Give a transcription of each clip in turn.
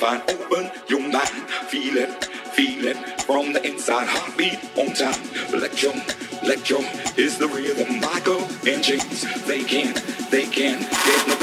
find Open your mind, feel it, feel it from the inside. Heartbeat on time. Electro, electro is the rhythm. Michael and James, they can, they can. There's no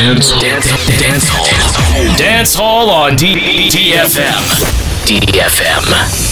Dance Hall. Dance, dance, dance Hall. Dance Hall on DFM. DFM.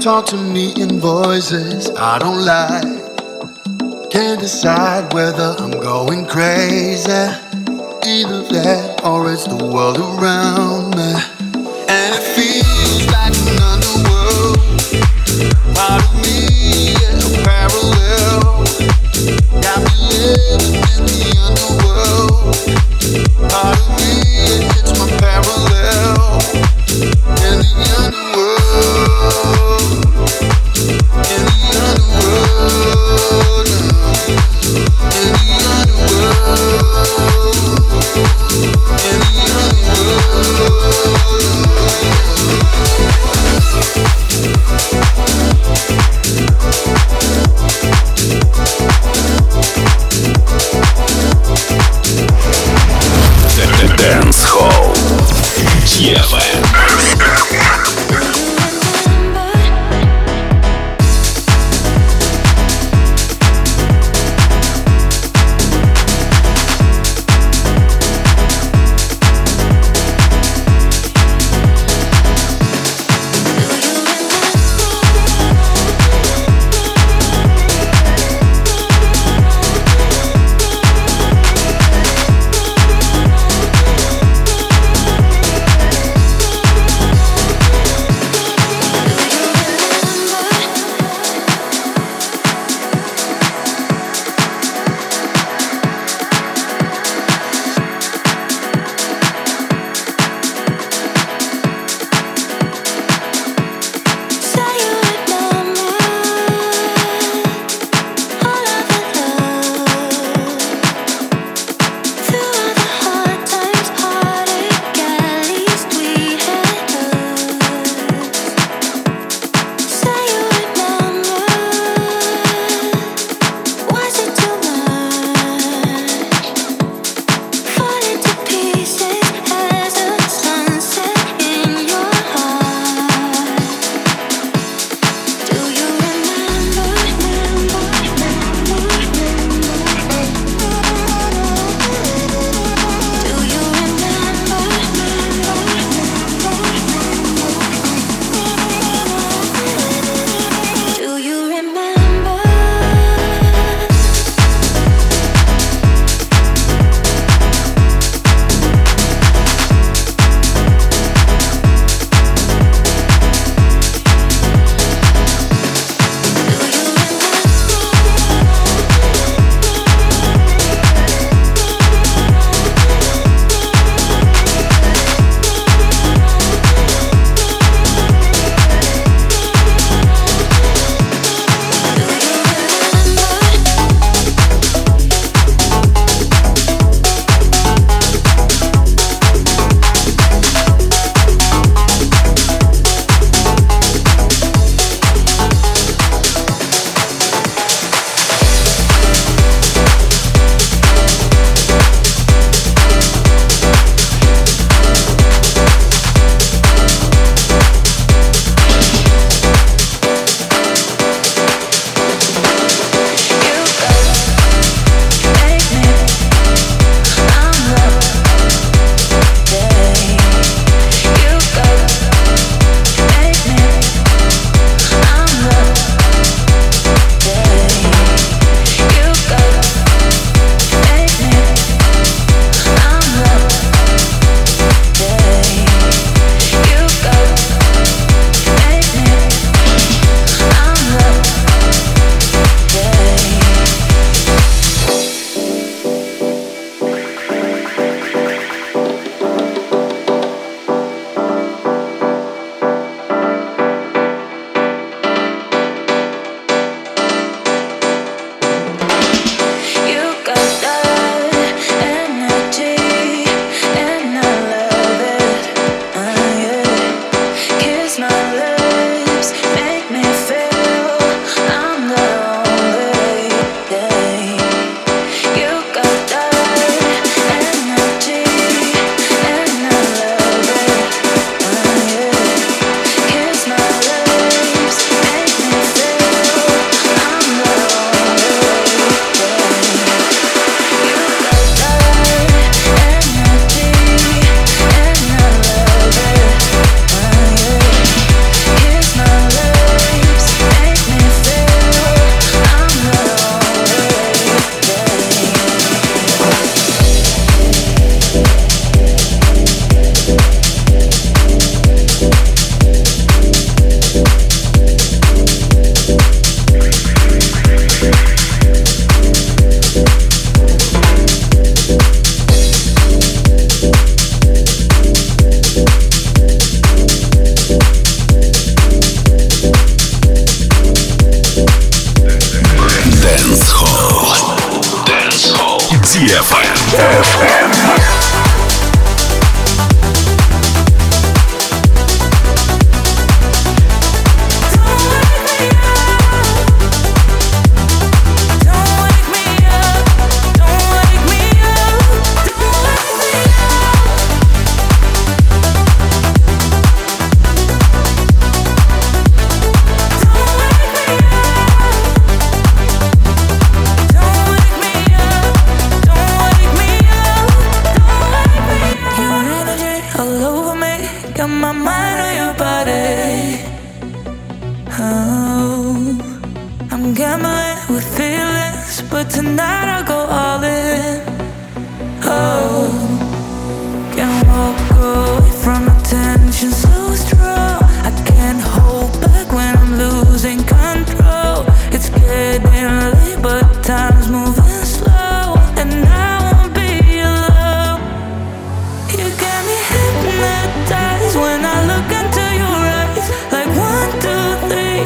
Talk to me in voices I don't like. Can't decide whether I'm going crazy. Either that or it's the world around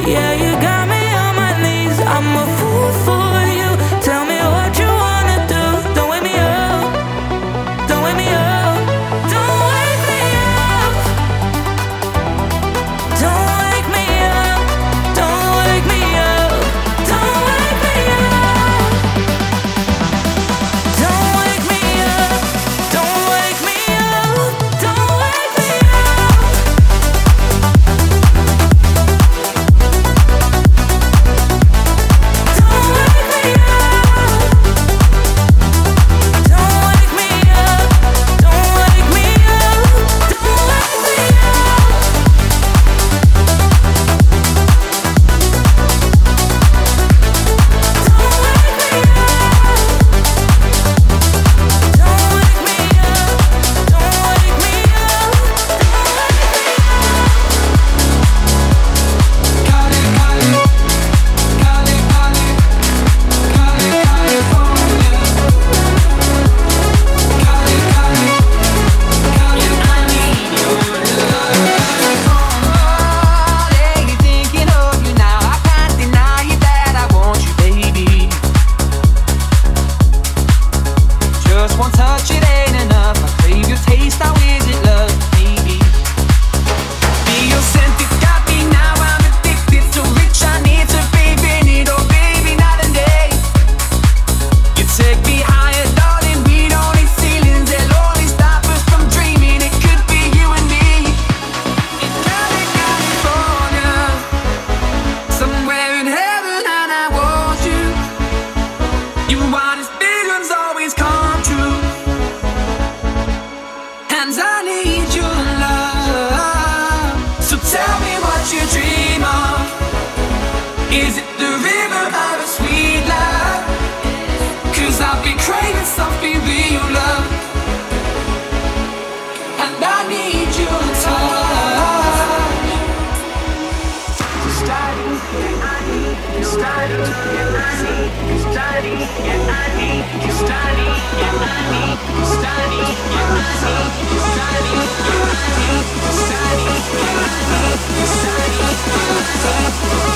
Yeah, you got me on my knees. I'm a fool. You Yeah.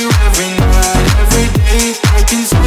You every night, every day. I can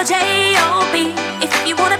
the J-O-B if you wanna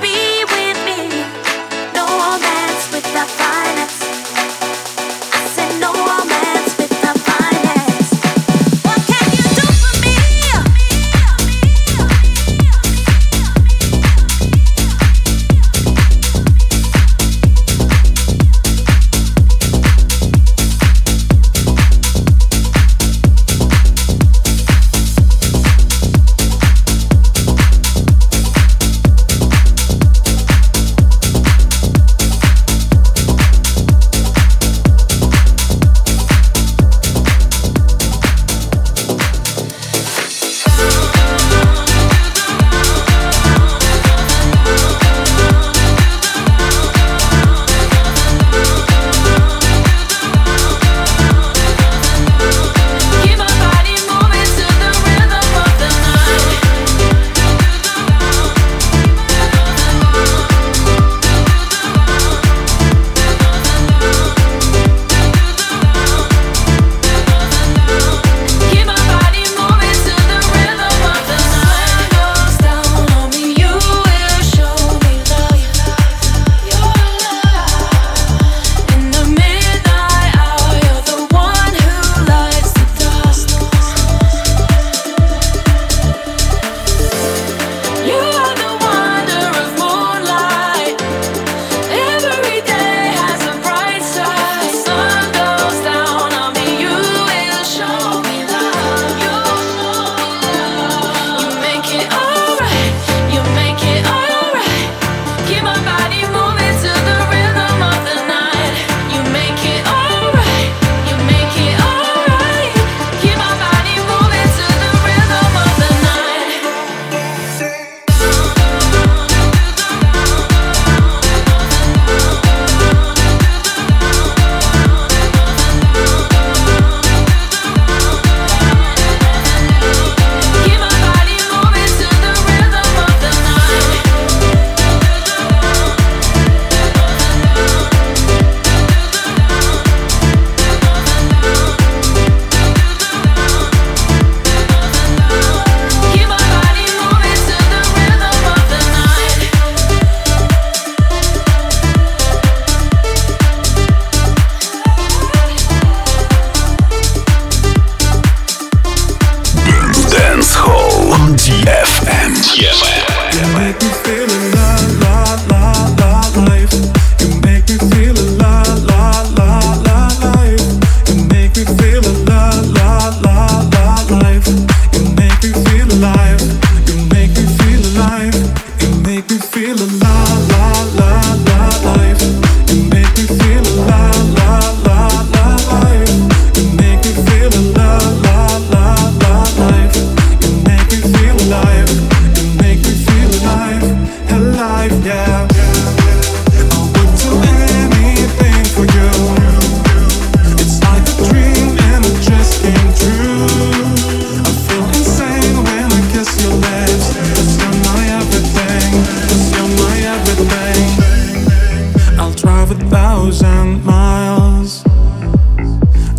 and miles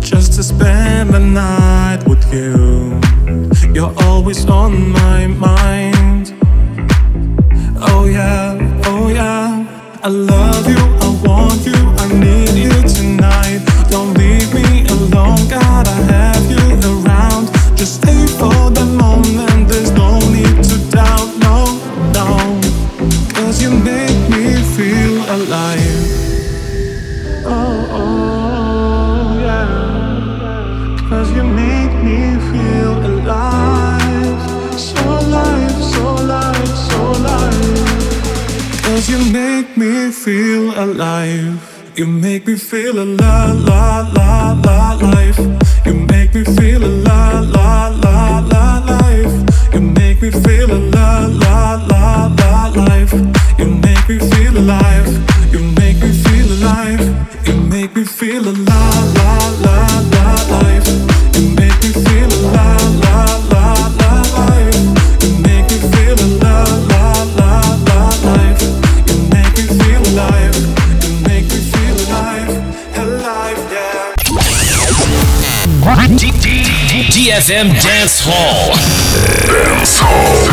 just to spend the night with you. You're always on my mind. Oh, yeah, oh, yeah, I love. alive. You make me feel alive, la la la la. FM Dance Hall. Dance Hall.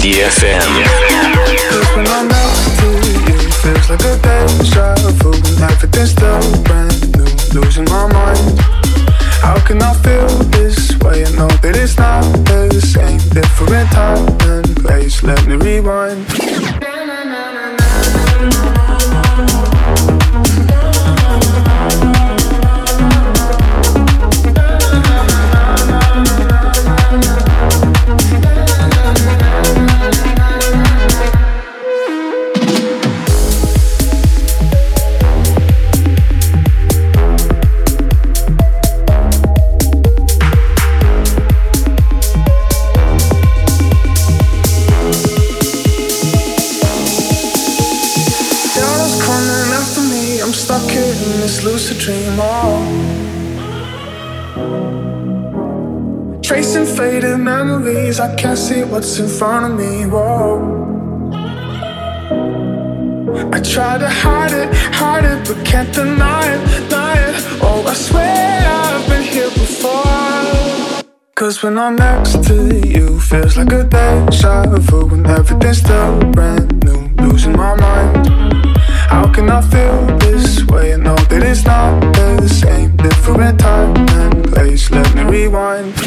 DFM. When I'm next to you, feels like a deja vu. Still brand new, losing my mind. How can I feel this way? I know that it's not the same, different time and place. Let me rewind. Front of me. Whoa. I try to hide it, hide it, but can't deny it, deny it. Oh, I swear I've been here before. Cause when I'm next to you, feels like a deja vu when everything's still brand new, losing my mind. How can I feel this way? I know that it's not the same, different time and place. Let me rewind.